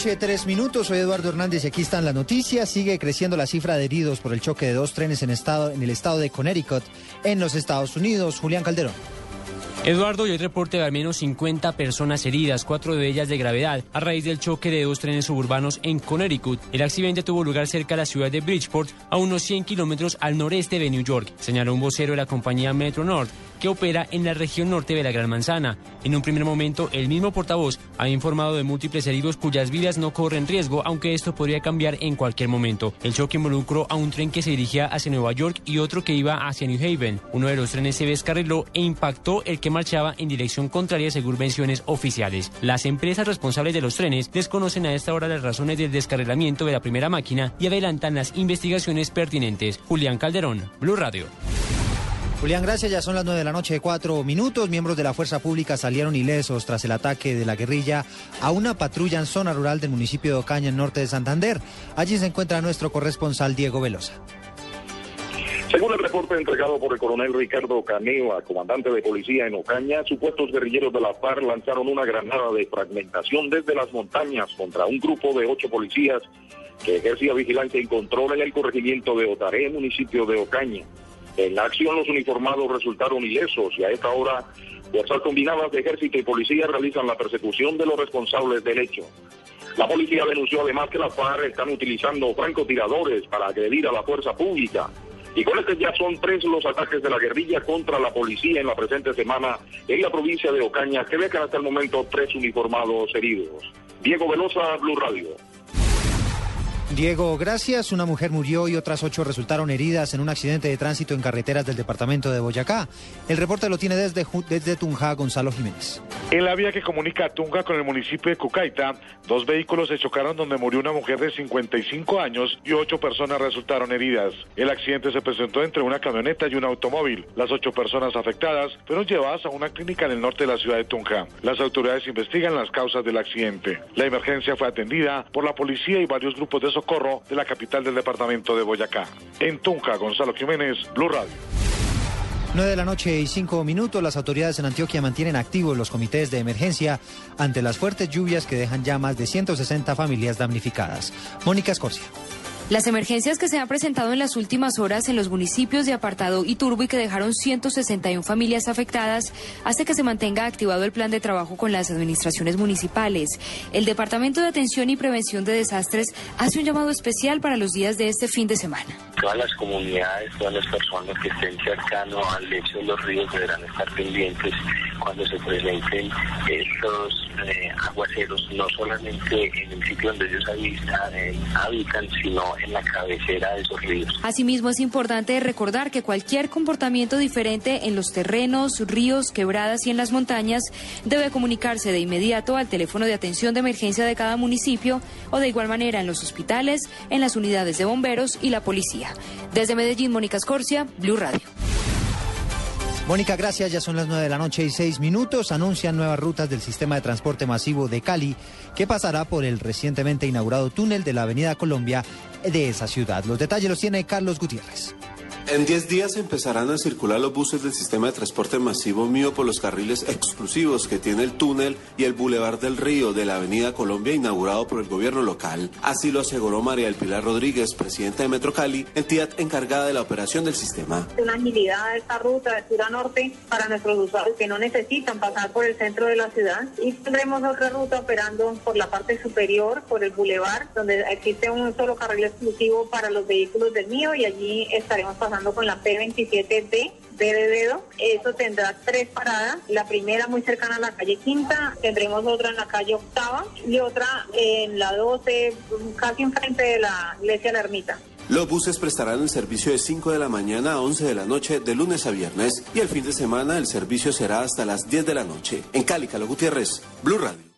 noche, tres minutos. Soy Eduardo Hernández y aquí están las noticias. Sigue creciendo la cifra de heridos por el choque de dos trenes en, en el estado de Connecticut, en los Estados Unidos. Julián Calderón. Eduardo, y hay reporte de al menos 50 personas heridas, cuatro de ellas de gravedad, a raíz del choque de dos trenes suburbanos en Connecticut. El accidente tuvo lugar cerca de la ciudad de Bridgeport, a unos 100 kilómetros al noreste de New York, señaló un vocero de la compañía Metro North, que opera en la región norte de la Gran Manzana. En un primer momento, el mismo portavoz ha informado de múltiples heridos cuyas vidas no corren riesgo, aunque esto podría cambiar en cualquier momento. El choque involucró a un tren que se dirigía hacia Nueva York y otro que iba hacia New Haven. Uno de los trenes se descarriló e impactó el que marchaba en dirección contraria según menciones oficiales. Las empresas responsables de los trenes desconocen a esta hora las razones del descarrilamiento de la primera máquina y adelantan las investigaciones pertinentes. Julián Calderón, Blue Radio. Julián, gracias. Ya son las nueve de la noche cuatro minutos. Miembros de la fuerza pública salieron ilesos tras el ataque de la guerrilla a una patrulla en zona rural del municipio de Ocaña, en norte de Santander. Allí se encuentra nuestro corresponsal Diego Velosa. Según el reporte entregado por el coronel Ricardo Caneva, comandante de policía en Ocaña, supuestos guerrilleros de la FARC lanzaron una granada de fragmentación desde las montañas contra un grupo de ocho policías que ejercía vigilancia y control en el corregimiento de Otaré, municipio de Ocaña. En la acción los uniformados resultaron ilesos y a esta hora fuerzas combinadas de ejército y policía realizan la persecución de los responsables del hecho. La policía denunció además que las FARC están utilizando francotiradores para agredir a la fuerza pública y con este ya son tres los ataques de la guerrilla contra la policía en la presente semana en la provincia de Ocaña, que dejan hasta el momento tres uniformados heridos. Diego Velosa, Blue Radio. Diego, gracias. Una mujer murió y otras ocho resultaron heridas en un accidente de tránsito en carreteras del departamento de Boyacá. El reporte lo tiene desde, Tunja Gonzalo Jiménez. En la vía que comunica Tunja con el municipio de Cucaita, dos vehículos se chocaron donde murió una mujer de 55 años y ocho personas resultaron heridas. El accidente se presentó entre una camioneta y un automóvil. Las ocho personas afectadas fueron llevadas a una clínica en el norte de la ciudad de Tunja. Las autoridades investigan las causas del accidente. La emergencia fue atendida por la policía y varios grupos de socorro de la capital del departamento de Boyacá. En Tunja, Gonzalo Jiménez, Blue Radio. 9 de la noche y 5 minutos, las autoridades en Antioquia mantienen activos los comités de emergencia ante las fuertes lluvias que dejan ya más de 160 familias damnificadas. Mónica Escorcia. Las emergencias que se han presentado en las últimas horas en los municipios de Apartado y Turbo y que dejaron 161 familias afectadas hace que se mantenga activado el plan de trabajo con las administraciones municipales. El Departamento de Atención y Prevención de Desastres hace un llamado especial para los días de este fin de semana. Todas las comunidades, todas las personas que estén cercanos al lecho de los ríos deberán estar pendientes cuando se presenten estos eh, aguaceros, no solamente en el sitio donde ellos habitan, eh, habitan sino en la cabecera de esos ríos. Asimismo, es importante recordar que cualquier comportamiento diferente en los terrenos, ríos, quebradas y en las montañas debe comunicarse de inmediato al teléfono de atención de emergencia de cada municipio o de igual manera en los hospitales, en las unidades de bomberos y la policía. Desde Medellín, Mónica Escorcia, Blue Radio. Mónica, gracias. Ya son las nueve de la noche y seis minutos. Anuncian nuevas rutas del sistema de transporte masivo de Cali que pasará por el recientemente inaugurado túnel de la Avenida Colombia de esa ciudad. Los detalles los tiene Carlos Gutiérrez. En 10 días empezarán a circular los buses del sistema de transporte masivo mío por los carriles exclusivos que tiene el túnel y el Boulevard del Río de la Avenida Colombia inaugurado por el gobierno local. Así lo aseguró María del Pilar Rodríguez, presidenta de Metro Cali, entidad encargada de la operación del sistema. Una agilidad de esta ruta de sur a norte para nuestros usuarios que no necesitan pasar por el centro de la ciudad y tendremos otra ruta operando por la parte superior, por el Boulevard, donde existe un solo carril exclusivo para los vehículos del mío y allí estaremos pasando con la P27D B de dedo. Eso tendrá tres paradas. La primera muy cercana a la calle Quinta, tendremos otra en la calle Octava y otra en la 12, casi enfrente de la iglesia de la Ermita. Los buses prestarán el servicio de 5 de la mañana a 11 de la noche de lunes a viernes y el fin de semana el servicio será hasta las 10 de la noche. En Cali, Calo Gutiérrez, Blue Radio.